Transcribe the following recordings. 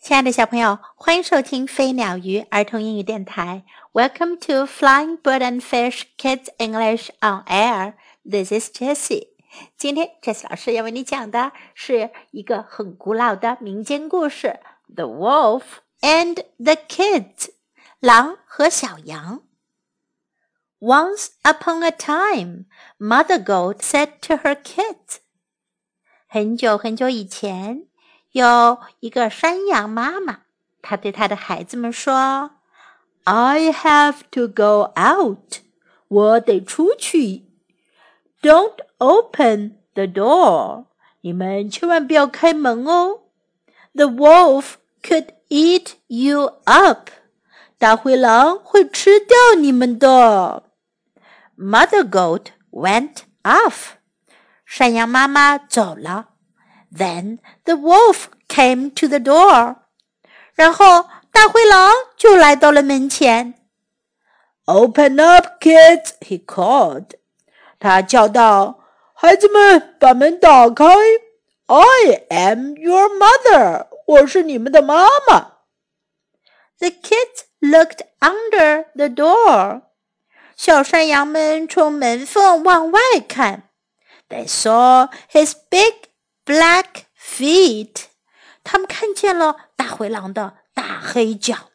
亲爱的小朋友，欢迎收听飞鸟鱼儿童英语电台。Welcome to Flying Bird and Fish Kids English on Air. This is Jessie. 今天 Jessie 老师要为你讲的是一个很古老的民间故事《The Wolf and the Kids》狼和小羊。Once upon a time, Mother Goat said to her kids. 很久很久以前。有一个山羊妈妈，她对她的孩子们说：“I have to go out，我得出去。Don't open the door，你们千万不要开门哦。The wolf could eat you up，大灰狼会吃掉你们的。”Mother goat went off，山羊妈妈走了。Then the wolf came to the door. 然后大灰狼就来到了门前。Open up, kids! He called. 他叫道：“孩子们，把门打开。I am your mother. 我是你们的妈妈。” The kids looked under the door. 小山羊们从门缝往外看。They saw his big black feet，他们看见了大灰狼的大黑脚。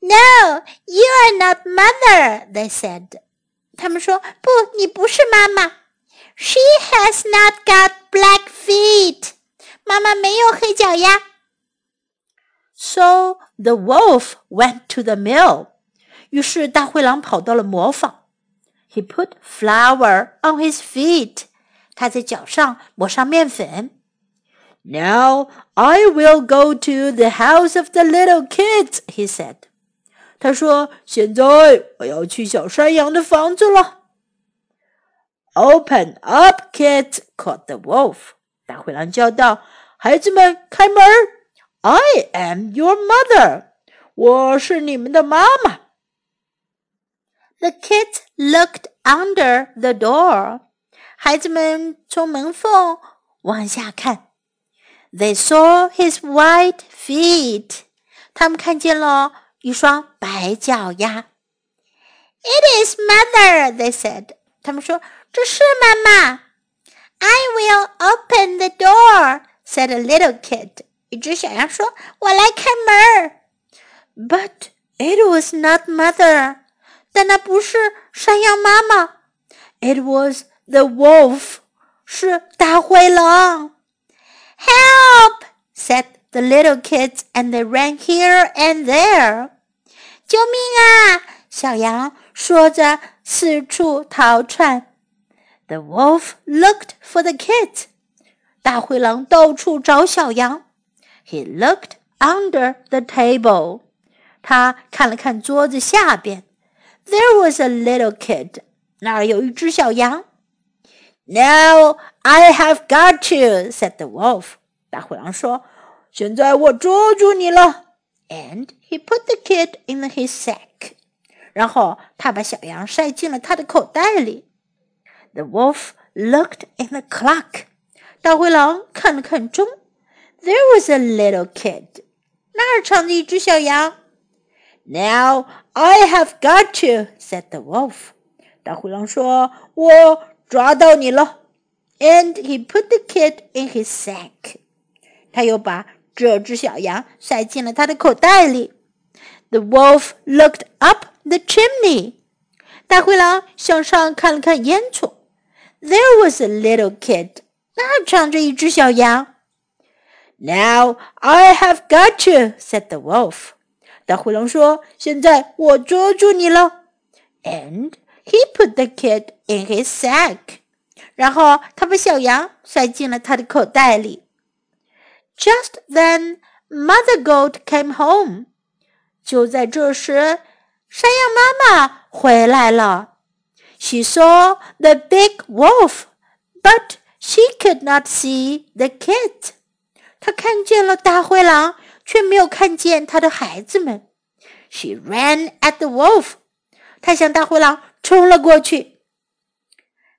No, you are not mother, they said. 他们说不，你不是妈妈。She has not got black feet. 妈妈没有黑脚呀。So the wolf went to the mill. 于是大灰狼跑到了磨坊。He put flour on his feet. 他在脚上抹上面粉。Now I will go to the house of the little kids, he said. 他说：“现在我要去小山羊的房子了。” Open up, kids! called the wolf. 大灰狼叫道：“孩子们，开门！I am your mother. 我是你们的妈妈。” The kids looked under the door. 孩子们从门缝往下看，They saw his white feet。他们看见了一双白脚丫。It is mother, they said。他们说这是妈妈。I will open the door, said a little kid。一只小羊说：“我来开门。” But it was not mother。但那不是山羊妈妈。It was the wolf 是大灰狼。Help! said the little kids, and they ran here and there. 救命啊！小羊说着，四处逃窜。The wolf looked for the kids. 大灰狼到处找小羊。He looked under the table. 他看了看桌子下边。There was a little kid. 那儿有一只小羊。 now I have got you," said the wolf. 大灰狼说：“现在我捉住你了。” And he put the kid in his sack. 然后他把小羊塞进了他的口袋里。The wolf looked in the clock. 大灰狼看了看钟。There was a little kid. 那儿藏着一只小羊。Now I have got you," said the wolf. 大灰狼说：“我。” 抓到你了！And he put the kid in his sack。他又把这只小羊塞进了他的口袋里。The wolf looked up the chimney。大灰狼向上看了看烟囱。There was a little kid。那藏着一只小羊。Now I have got you," said the wolf。大灰狼说：“现在我捉住你了。” And he put the kid in his sack，然后他把小羊塞进了他的口袋里。Just then, Mother Goat came home。就在这时，山羊妈妈回来了。She saw the big wolf, but she could not see the kid。她看见了大灰狼，却没有看见他的孩子们。She ran at the wolf。她向大灰狼 冲了过去。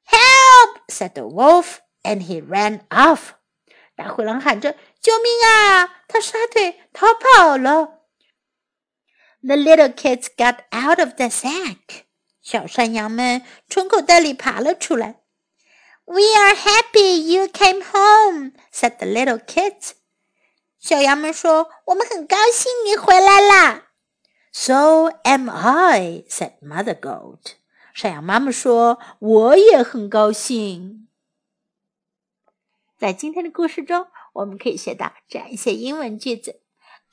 Help! said the wolf, and he ran off. 大灰狼喊着：“ 救命啊！他撒腿逃跑了。The little kids got out of the sack. 小山羊们从口袋里爬了出来。We are happy you came home," said the little kids. 小羊们说：“我们很高兴你回来啦。” So am I," said Mother Goat. 山羊妈妈说：“我也很高兴。”在今天的故事中，我们可以学到这样一些英文句子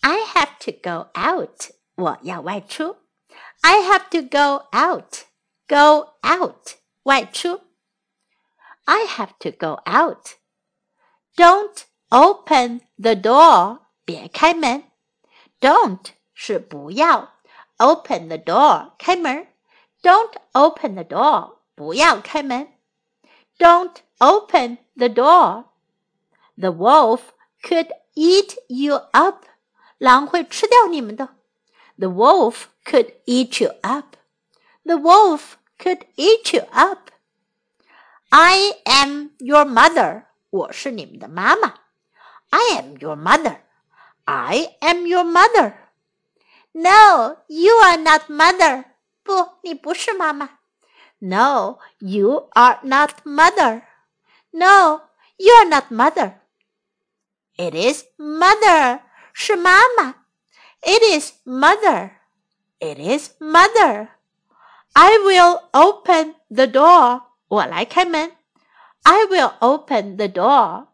：I have to go out，我要外出。I have to go out，go out，外出。I have to go out. Don't open the door. 别开门。Don't 是不要，open the door 开门。Don't open the door 不要开门。Don't open the door. The wolf could eat you up. 狼会吃掉你们的。The wolf could eat you up. The wolf could eat you up. I am your mother. 我是你们的妈妈。I am your mother. I am your mother. No, you are not mother. 不，你不是妈妈。No, you are not mother. No, you are not mother. It is mother. 是妈妈。It is mother. It is mother. I will open the door. 我来开门。I will open the door.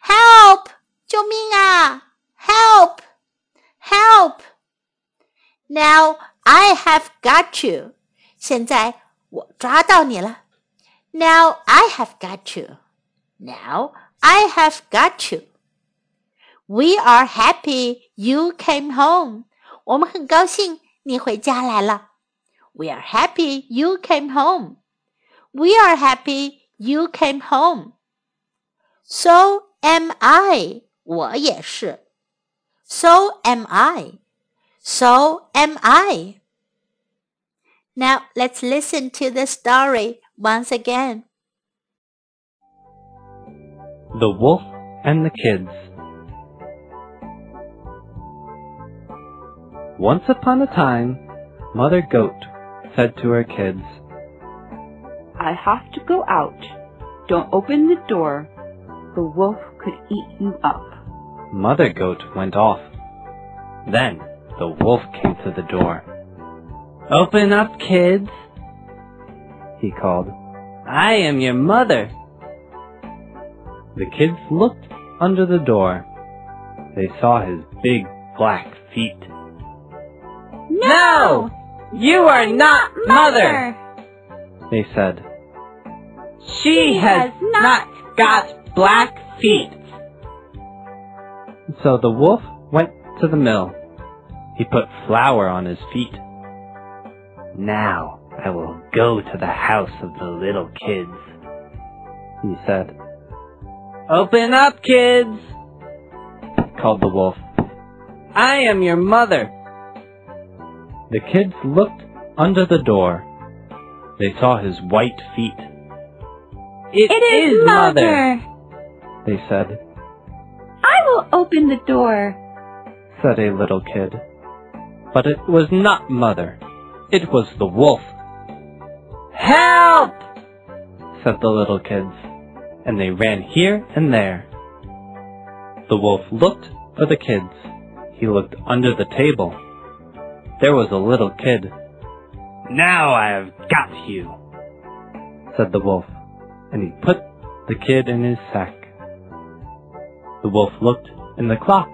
Help！救命啊！Help! Help! Now I have got you. 现在我抓到你了。Now I have got you. Now I have got you. We are happy you came home. 我们很高兴你回家来了。We are happy you came home. We are happy you came home. So am I. 我也是。So am I. So am I. Now let's listen to the story once again. The Wolf and the Kids. Once upon a time, Mother Goat said to her kids, I have to go out. Don't open the door. The wolf could eat you up. Mother Goat went off. Then the wolf came to the door. Open up, kids, he called. I am your mother. The kids looked under the door. They saw his big black feet. No! You are not mother! They said. She has not got black feet. So the wolf went to the mill. He put flour on his feet. Now I will go to the house of the little kids, he said. Open up, kids, called the wolf. I am your mother. The kids looked under the door. They saw his white feet. it is, is mother, mother, they said. I will open the door, said a little kid. But it was not mother. It was the wolf. Help! said the little kids, and they ran here and there. The wolf looked for the kids. He looked under the table. There was a little kid. Now I have got you, said the wolf and he put the kid in his sack. The wolf looked in the clock.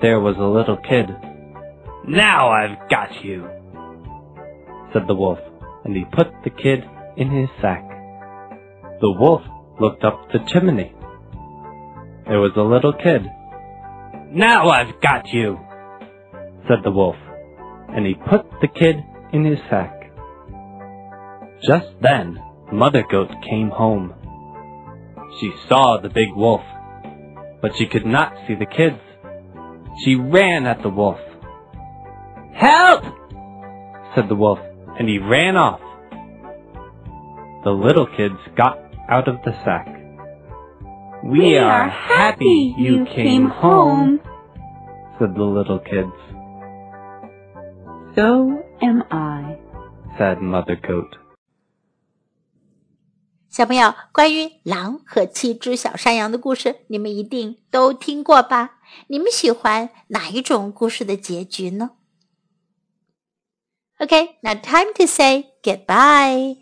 There was a little kid. Now I've got you, said the wolf, and he put the kid in his sack. The wolf looked up the chimney. There was a little kid. Now I've got you, said the wolf, and he put the kid in his sack. Just then, Mother Goat came home. She saw the big wolf, but she could not see the kids. She ran at the wolf. Help! said the wolf, and he ran off. The little kids got out of the sack. We are happy you came home, said the little kids. So am I. said Mother Goat. 小朋友，关于狼和七只小山羊的故事，你们一定都听过吧？你们喜欢哪一种故事的结局呢 ？Okay, now time to say goodbye.